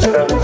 touch.